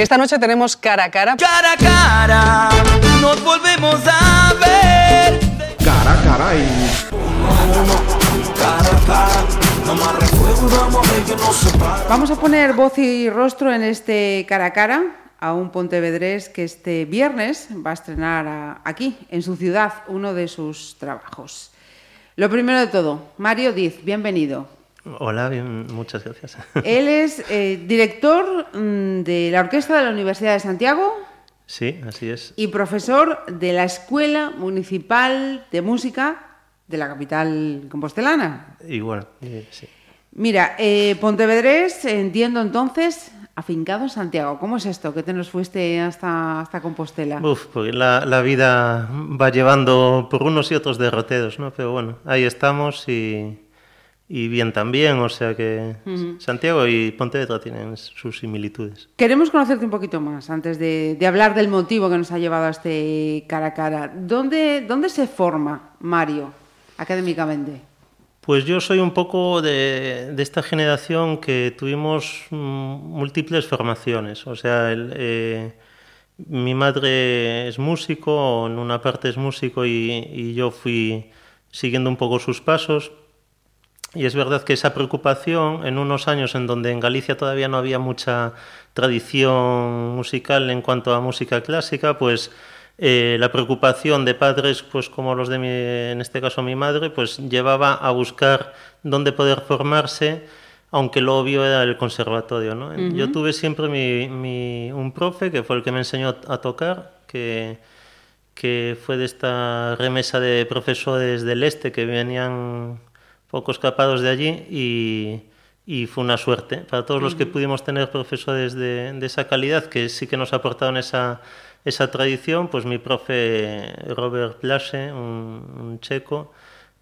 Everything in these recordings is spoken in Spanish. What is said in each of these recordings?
Esta noche tenemos cara a cara. Cara a cara, nos volvemos a ver. Cara a cara y Cara a cara, no más recuerdo, amor, que separa. Vamos a poner voz y rostro en este cara a cara a un pontevedrés que este viernes va a estrenar a- aquí, en su ciudad, uno de sus trabajos. Lo primero de todo, Mario Diz, bienvenido. Hola, bien, muchas gracias. Él es eh, director mm, de la Orquesta de la Universidad de Santiago Sí, así es. y profesor de la Escuela Municipal de Música de la capital compostelana. Bueno, y sí. Mira, eh, Pontevedrés, entiendo entonces, afincado en Santiago. ¿Cómo es esto que te nos fuiste hasta, hasta Compostela? Uf, porque la, la vida va llevando por unos y otros derroteros, ¿no? Pero bueno, ahí estamos y, y bien también, o sea que Santiago y Pontevedra tienen sus similitudes. Queremos conocerte un poquito más antes de, de hablar del motivo que nos ha llevado a este cara a cara. ¿Dónde, dónde se forma Mario académicamente? Pues yo soy un poco de, de esta generación que tuvimos mm, múltiples formaciones. O sea, el, eh, mi madre es músico, en una parte es músico y, y yo fui siguiendo un poco sus pasos. Y es verdad que esa preocupación en unos años en donde en Galicia todavía no había mucha tradición musical en cuanto a música clásica, pues eh, la preocupación de padres, pues como los de mi, en este caso mi madre, pues llevaba a buscar dónde poder formarse, aunque lo obvio era el conservatorio. ¿no? Yo tuve siempre mi, mi- un profe que fue el que me enseñó a tocar, que, que fue de esta remesa de profesores del este que venían poco escapados de allí y, y fue una suerte para todos los que pudimos tener profesores de, de esa calidad que sí que nos aportaron esa, esa tradición, pues mi profe Robert Plase, un, un checo,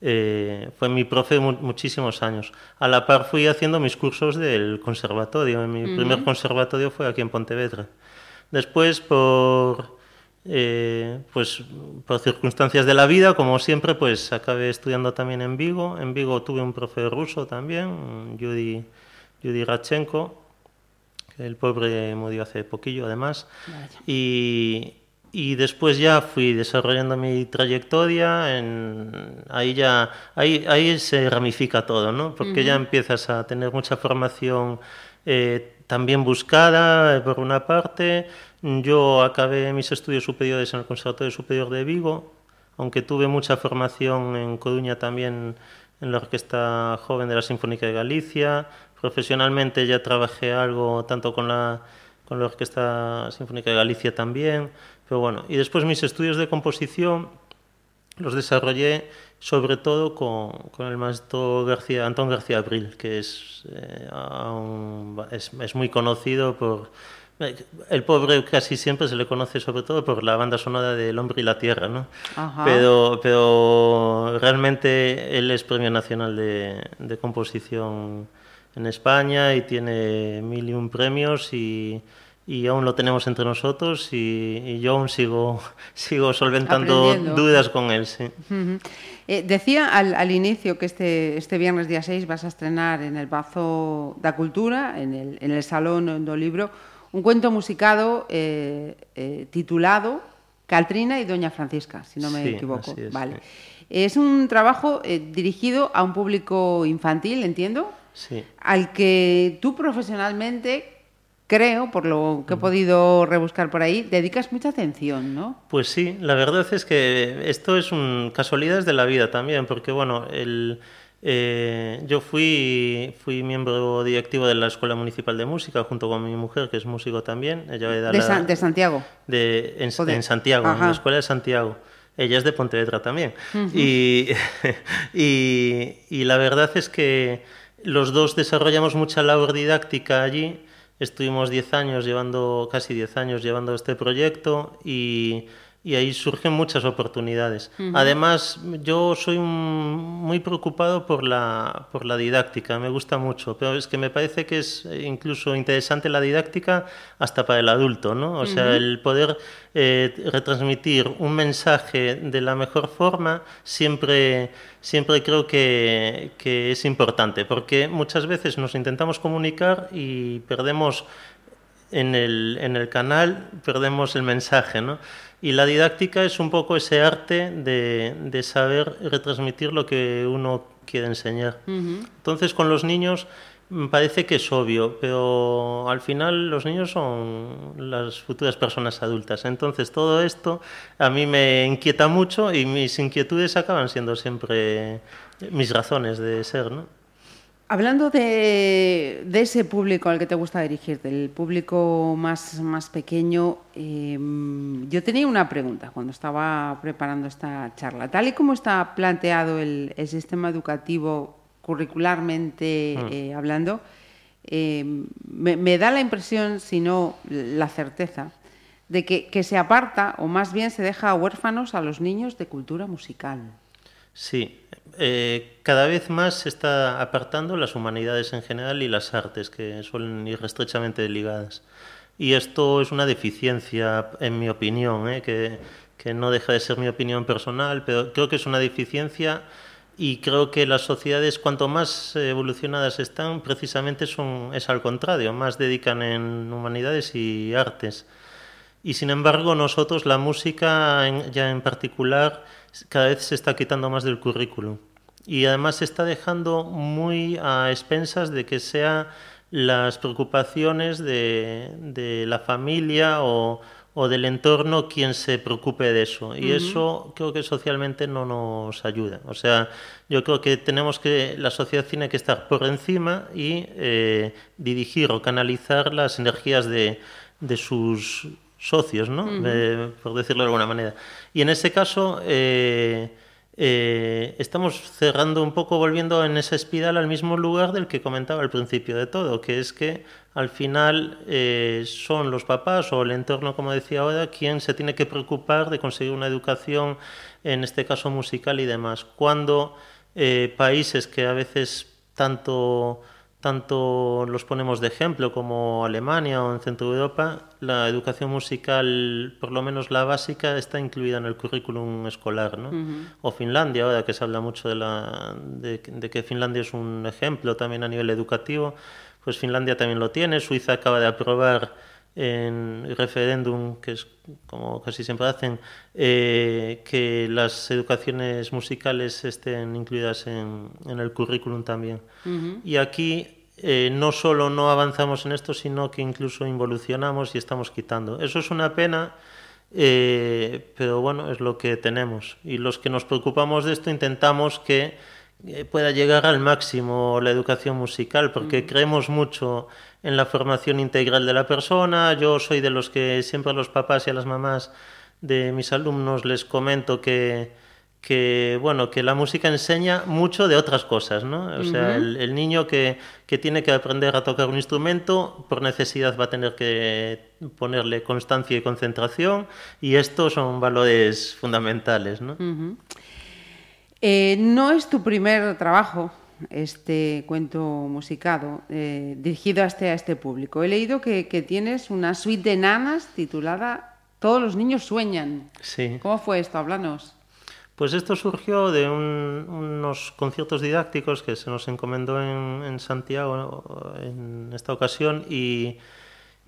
eh, fue mi profe mu- muchísimos años. A la par fui haciendo mis cursos del conservatorio. Mi primer conservatorio fue aquí en Pontevedra. Después, por, eh, pues, por circunstancias de la vida, como siempre, pues acabé estudiando también en Vigo. En Vigo tuve un profe ruso también, Yuri, Yuri Rachenko, que el pobre murió hace poquillo además. Y, y después ya fui desarrollando mi trayectoria, en, ahí ya ahí, ahí se ramifica todo, ¿no? Porque ya empiezas a tener mucha formación eh, también buscada, por una parte. Yo acabé mis estudios superiores en el Conservatorio Superior de Vigo, aunque tuve mucha formación en Coruña también en la Orquesta Joven de la Sinfónica de Galicia. Profesionalmente ya trabajé algo tanto con la, con la Orquesta Sinfónica de Galicia también. Pero bueno, y después mis estudios de composición los desarrollé sobre todo con, con el maestro García, Antón García Abril, que es, eh, es, es muy conocido por... El pobre casi siempre se le conoce sobre todo por la banda sonora de El hombre y la tierra, ¿no? Ajá. Pero, pero realmente él es Premio Nacional de, de Composición en España y tiene mil y un premios y, y aún lo tenemos entre nosotros y, y yo aún sigo, sigo solventando dudas con él, sí. Ujú. Eh, decía al, al inicio que este, este viernes día 6 vas a estrenar en el Bazo da Cultura, en el, en el Salón do Libro, un cuento musicado eh, eh, titulado Caltrina y Doña Francisca, si no me Sí, equivoco. es, vale. sí. Es un trabajo eh, dirigido a un público infantil, entiendo, Sí. al que tú profesionalmente, creo, por lo que he podido rebuscar por ahí, dedicas mucha atención, ¿no? Pues sí, la verdad es que esto es un casualidades de la vida también, porque bueno, el, eh, yo fui, fui miembro directivo de la Escuela Municipal de Música junto con mi mujer, que es músico también. Ella De, la- San- de Santiago. de, en, de- en Santiago, en la Escuela de Santiago. Ella es de Pontevedra también. y, y, y la verdad es que los dos desarrollamos mucha labor didáctica allí. Estuvimos 10 años llevando, casi 10 años llevando este proyecto y, y ahí surgen muchas oportunidades. Además, yo soy muy preocupado por la, por la didáctica, me gusta mucho, pero es que me parece que es eh, incluso interesante la didáctica hasta para el adulto, ¿no? O sea, el poder eh, retransmitir un mensaje de la mejor forma siempre, siempre creo que, que es importante, porque muchas veces nos intentamos comunicar y perdemos en el, en el canal perdemos el mensaje, ¿no? Y la didáctica es un poco ese arte de, de saber retransmitir lo que uno quiere enseñar. Entonces, con los niños me parece que es obvio, pero al final los niños son las futuras personas adultas. Entonces, todo esto a mí me inquieta mucho y mis inquietudes acaban siendo siempre mis razones de ser, ¿no? Hablando de, de, ese público al que te gusta dirigirte, el público más, más pequeño, eh, yo tenía una pregunta cuando estaba preparando esta charla. Tal y como está planteado el, el sistema educativo curricularmente mm. eh, hablando, eh, me, me, da la impresión, si no la certeza, de que, que se aparta o más bien se deja huérfanos a los niños de cultura musical. Sí, eh, cada vez más se está apartando las humanidades en general y las artes, que suelen ir estrechamente ligadas. Y esto es una deficiencia, en mi opinión, ¿eh? que, que, no deja de ser mi opinión personal, pero creo que es una deficiencia y creo que las sociedades, cuanto más evolucionadas están, precisamente son, es al contrario, más dedican en humanidades y artes. Y sin embargo, nosotros, la música ya en particular, cada vez se está quitando más del currículum. Y además se está dejando muy a expensas de que sea las preocupaciones de, de la familia o, o, del entorno quien se preocupe de eso. Y uh -huh. eso creo que socialmente no nos ayuda. O sea, yo creo que tenemos que, la sociedad tiene que estar por encima y eh, dirigir o canalizar las energías de, de sus socios, ¿no? Uh -huh. eh, por decirlo de alguna manera. Y en ese caso eh, eh, estamos cerrando un poco, volviendo en esa espiral al mismo lugar del que comentaba al principio de todo, que es que al final eh, son los papás o el entorno, como decía ahora, quien se tiene que preocupar de conseguir una educación, en este caso musical y demás. Cuando países que a veces tanto tanto los ponemos de ejemplo como Alemania o en Centro Europa, la educación musical, por lo menos la básica, está incluida en el currículum escolar. ¿no? Uh -huh. O Finlandia, ahora que se habla mucho de, la, de, de, que Finlandia es un ejemplo también a nivel educativo, pues Finlandia también lo tiene. Suiza acaba de aprobar en referéndum, que es como casi siempre hacen, eh, que las educaciones musicales estén incluidas en, en el currículum también. Uh -huh. Y aquí eh, no solo no avanzamos en esto, sino que incluso involucionamos y estamos quitando. Eso es una pena, eh, pero bueno, es lo que tenemos. Y los que nos preocupamos de esto intentamos que pueda llegar al máximo la educación musical, porque uh -huh. creemos mucho en la formación integral de la persona. Yo soy de los que siempre a los papás y a las mamás de mis alumnos les comento que, que bueno que la música enseña mucho de otras cosas, ¿no? O uh -huh. sea, el, el niño que, que, tiene que aprender a tocar un instrumento, por necesidad va a tener que ponerle constancia y concentración, y estos son valores fundamentales, ¿no? Uh -huh. Eh, no es tu primer trabajo este cuento musicado eh, dirigido a este, a este público. He leído que, que, tienes una suite de nanas titulada Todos los niños sueñan. Sí. ¿Cómo fue esto? Háblanos. Pues esto surgió de un, unos conciertos didácticos que se nos encomendó en, en Santiago en esta ocasión y,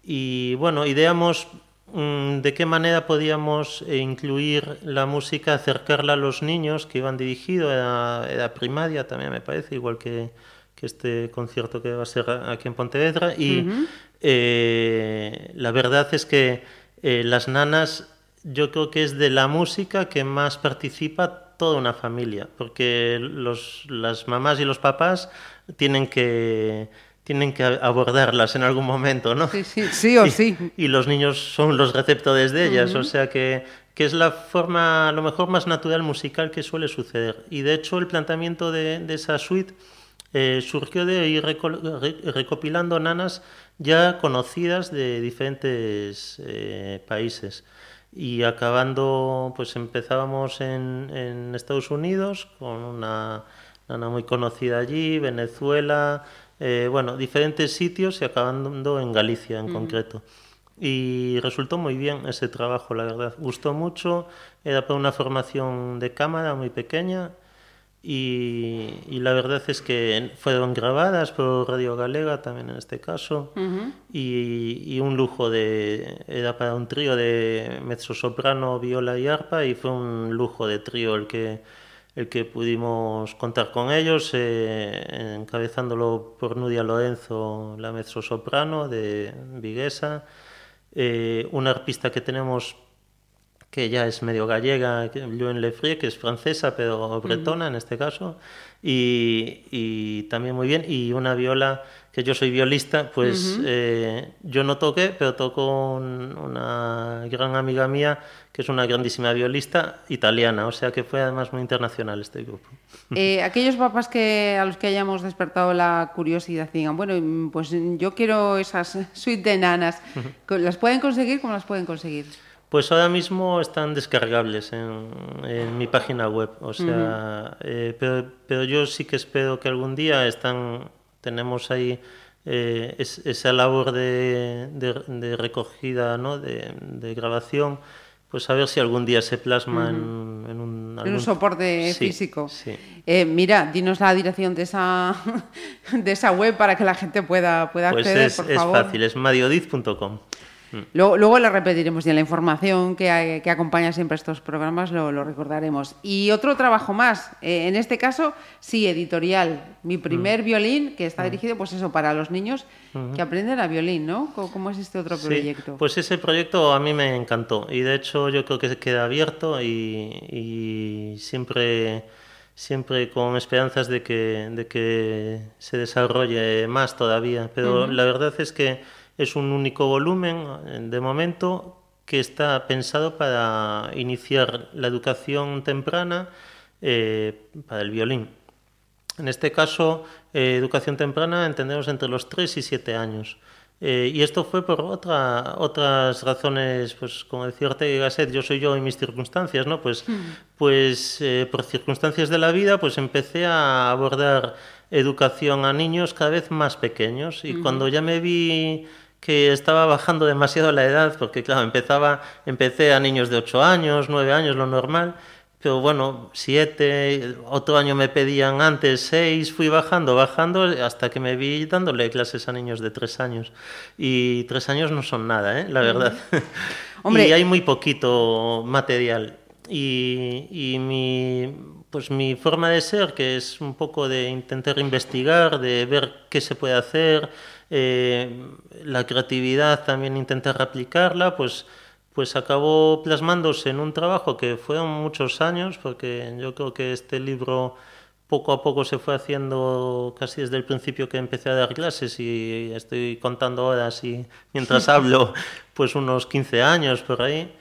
y bueno, ideamos de qué manera podíamos eh, incluir la música, acercarla a los niños que iban dirigidos, era, era primaria también me parece, igual que, que, este concierto que va a ser aquí en Pontevedra. Y uh -huh. eh, la verdad es que eh, las nanas yo creo que es de la música que más participa toda una familia, porque los, las mamás y los papás tienen que tienen que abordarlas en algún momento, ¿no? Sí, sí, sí o y, sí. Y los niños son los receptores de ellas, uh -huh. o sea que, que, es la forma, a lo mejor, más natural musical que suele suceder. Y de hecho, el planteamiento de, de esa suite eh, surgió de ir recopilando nanas ya conocidas de diferentes eh, países. Y acabando, pues empezábamos en, en Estados Unidos con una nana muy conocida allí, Venezuela, eh, bueno, diferentes sitios y acabando en Galicia en concreto. Y resultó muy bien ese trabajo, la verdad. Gustó mucho, era para una formación de cámara muy pequeña y, la verdad es que fueron grabadas por Radio Galega también en este caso y, un lujo de era para un trío de mezzosoprano, viola y arpa y fue un lujo de trío el que el que pudimos contar con ellos eh, encabezándolo por Nudia Lorenzo la mezzosoprano de Viguesa eh, una arpista que tenemos que ya es medio gallega, Luen Lefrie, que es francesa, pero bretona en este caso, y, también muy bien, y una viola, que yo soy violista, pues eh, yo no toqué, pero tocó una gran amiga mía, que es una grandísima violista italiana, o sea que fue además muy internacional este grupo. Eh, aquellos papás que a los que hayamos despertado la curiosidad digan, bueno, pues yo quiero esas suite de nanas, ¿las pueden conseguir? ¿Cómo las pueden conseguir? Pues ahora mismo están descargables en, mi página web, o sea, eh, pero, yo sí que espero que algún día están, tenemos ahí eh, esa labor de, recogida, ¿no? de, grabación, pues a ver si algún día se plasma en, un, un soporte físico. Eh, mira, dinos la dirección de esa, de esa web para que la gente pueda, pueda pues acceder, es, por favor. Es fácil, es mariodiz.com. Mm. Luego, luego la repetiremos y en la información que, que acompaña siempre estos programas lo, lo, recordaremos. Y otro trabajo más, eh, en este caso, sí, editorial. Mi primer mm. violín, que está mm. dirigido, pues eso, para los niños que aprenden a violín, ¿no? ¿Cómo, es este otro proyecto? pues ese proyecto a mí me encantó y de hecho yo creo que queda abierto y, y siempre siempre con esperanzas de que, de que se desarrolle más todavía. Pero la verdad es que es un único volumen, de momento, que está pensado para iniciar la educación temprana eh, para el violín. En este caso, eh, educación temprana entendemos entre los 3 y 7 años. Eh, y esto fue por otra, otras razones, pues como decía Ortega Gasset, yo soy yo y mis circunstancias, ¿no? Pues, hmm. pues por circunstancias de la vida, pues empecé a abordar educación a niños cada vez más pequeños. Y cuando ya me vi que estaba bajando demasiado la edad, porque claro, empezaba, empecé a niños de 8 años, 9 años, lo normal, pero bueno, 7, otro año me pedían antes 6, fui bajando, bajando, hasta que me vi dándole clases a niños de 3 años. Y 3 años no son nada, ¿eh? la verdad. Hombre. y hay muy poquito material. Y, y mi, pues mi forma de ser, que es un poco de intentar investigar, de ver qué se puede hacer, eh, la creatividad también intentar replicarla, pues, pues acabó plasmándose en un trabajo que fueron muchos años, porque yo creo que este libro poco a poco se fue haciendo casi desde el principio que empecé a dar clases y estoy contando horas y mientras hablo, pues unos 15 años por ahí.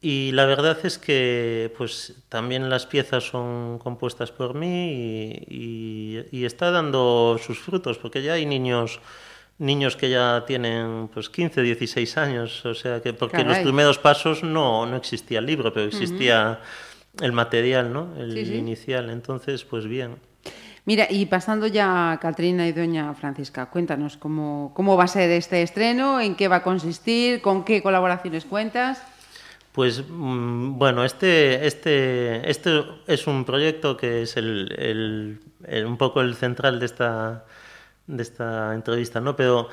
Y la verdad es que pues también las piezas son compuestas por mí y, y está dando sus frutos, porque ya hay niños niños que ya tienen pues 15, 16 años, o sea que porque en los primeros pasos no, no existía el libro, pero existía el material, ¿no? El inicial, entonces pues bien. Mira, y pasando ya a Catrina y doña Francisca, cuéntanos cómo, cómo va a ser este estreno, en qué va a consistir, con qué colaboraciones cuentas. Pues mm, bueno, este, este, este es un proyecto que es el, el, un poco el central de esta, de esta entrevista, ¿no? Pero,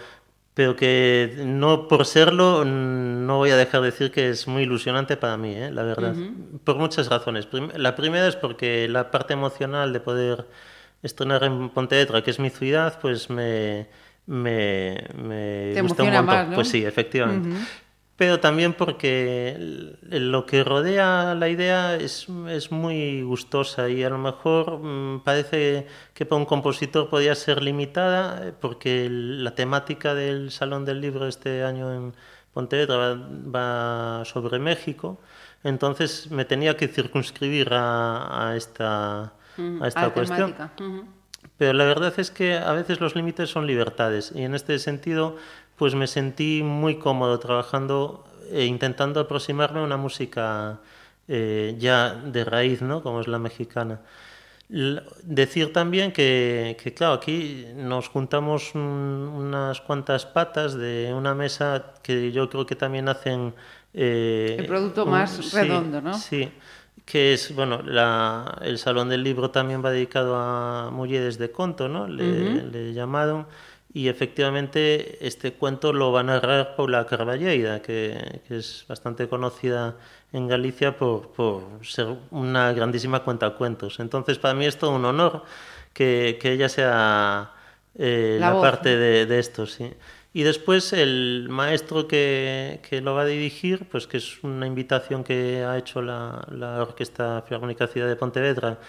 pero que no por serlo, no voy a dejar de decir que es muy ilusionante para mí, ¿eh? la verdad, por muchas razones. La primera es porque la parte emocional de poder estrenar en Pontevedra, que es mi ciudad, pues me, me, me gusta un montón. Pues sí, efectivamente pero también porque lo que rodea la idea es, es muy gustosa y a lo mejor mm, parece que para un compositor podía ser limitada eh, porque la temática del Salón del Libro este año en Pontevedra va, sobre México, entonces me tenía que circunscribir a, esta, a esta cuestión. Pero la verdad es que a veces los límites son libertades y en este sentido pues me sentí muy cómodo trabajando e intentando aproximarme a una música eh, ya de raíz, ¿no? Como es la mexicana. decir también que, que, claro, aquí nos juntamos unas cuantas patas de una mesa que yo creo que también hacen... Eh, El producto más redondo, ¿no? Sí, que es, bueno, la, el Salón del Libro también va dedicado a mujeres de conto, ¿no? Le, uh -huh. le llamaron y efectivamente este cuento lo va a narrar Paula Carballeira, que, que es bastante conocida en Galicia por, por, ser una grandísima cuentacuentos. Entonces, para mí es todo un honor que, que ella sea eh, la, la parte de, de, esto, sí. Y después el maestro que, que, lo va a dirigir, pues que es una invitación que ha hecho la, la Orquesta Filarmónica Ciudad de Pontevedra,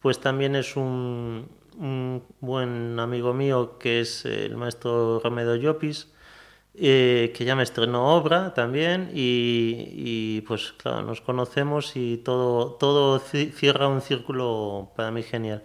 pues también es un, un buen amigo mío que es el maestro Romedo Llopis, eh, que ya me estrenó obra también y, y, pues claro, nos conocemos y todo, todo cierra un círculo para mí genial.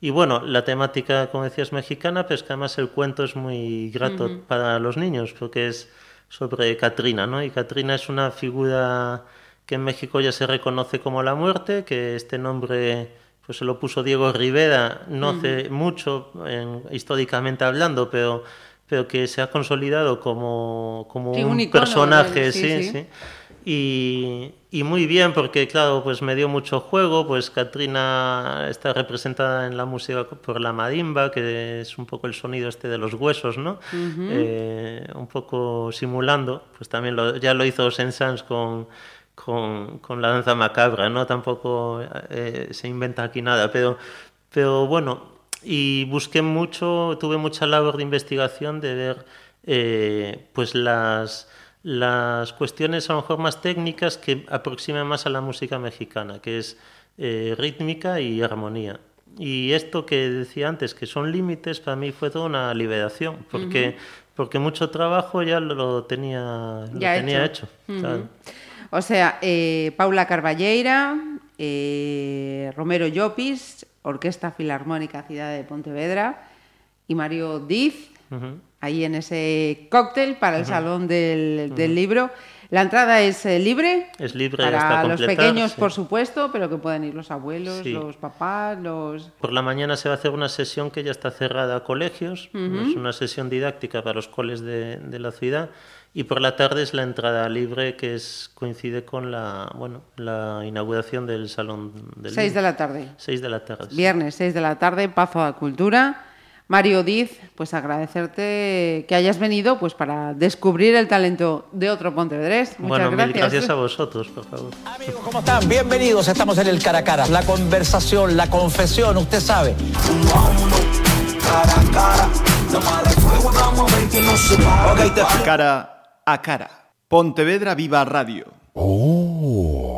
Y bueno, la temática, como decías, mexicana, pues que además el cuento es muy grato uh -huh. para los niños porque es sobre Katrina, ¿no? Y Katrina es una figura que en México ya se reconoce como la muerte, que este nombre pues se lo puso Diego Rivera no hace uh -huh. mucho, en, históricamente hablando, pero, pero que se ha consolidado como, como sí, un, un icono, personaje, sí, sí. Y, y, muy bien, porque claro, pues me dio mucho juego, pues Katrina está representada en la música por la marimba, que es un poco el sonido este de los huesos, ¿no? Uh -huh. eh, un poco simulando, pues también lo, ya lo hizo Saint-Saëns con con, con, la danza macabra, ¿no? Tampoco eh, se inventa aquí nada, pero, pero bueno, y busqué mucho, tuve mucha labor de investigación de ver eh, pues las, las cuestiones a lo mejor más técnicas que aproximan más a la música mexicana, que es eh, rítmica y armonía. Y esto que decía antes, que son límites, para mí fue toda una liberación, porque, uh -huh. porque mucho trabajo ya lo tenía, ya lo tenía hecho. hecho uh -huh. O sea, eh, Paula Carballeira, eh, Romero Llopis, Orquesta Filarmónica Ciudad de Pontevedra y Mario Diz, uh -huh. ahí en ese cóctel para el uh -huh. Salón del, del uh -huh. Libro. La entrada es eh, libre. Es libre para hasta los pequeños, sí. por supuesto, pero que pueden ir los abuelos, Sí. los papás, los. Por la mañana se va a hacer una sesión que ya está cerrada a colegios, es una sesión didáctica para los coles de, de la ciudad. Y por la tarde es la entrada libre que es, coincide con la, bueno, la inauguración del Salón del 6 de la tarde. 6 de la tarde. sí. Viernes 6 de la tarde, Pazo a Cultura. Mario Diz, pues agradecerte que hayas venido pues para descubrir el talento de otro Pontevedrés. Muchas Bueno, gracias. mil gracias a vosotros, por favor. Amigos, ¿cómo están? Bienvenidos. Estamos en el cara a cara. La conversación, la confesión, usted sabe. cara a cara. Toma de fuego, vamos a ver que no se para. Ok, te Cara a cara. Pontevedra Viva Radio. Oh.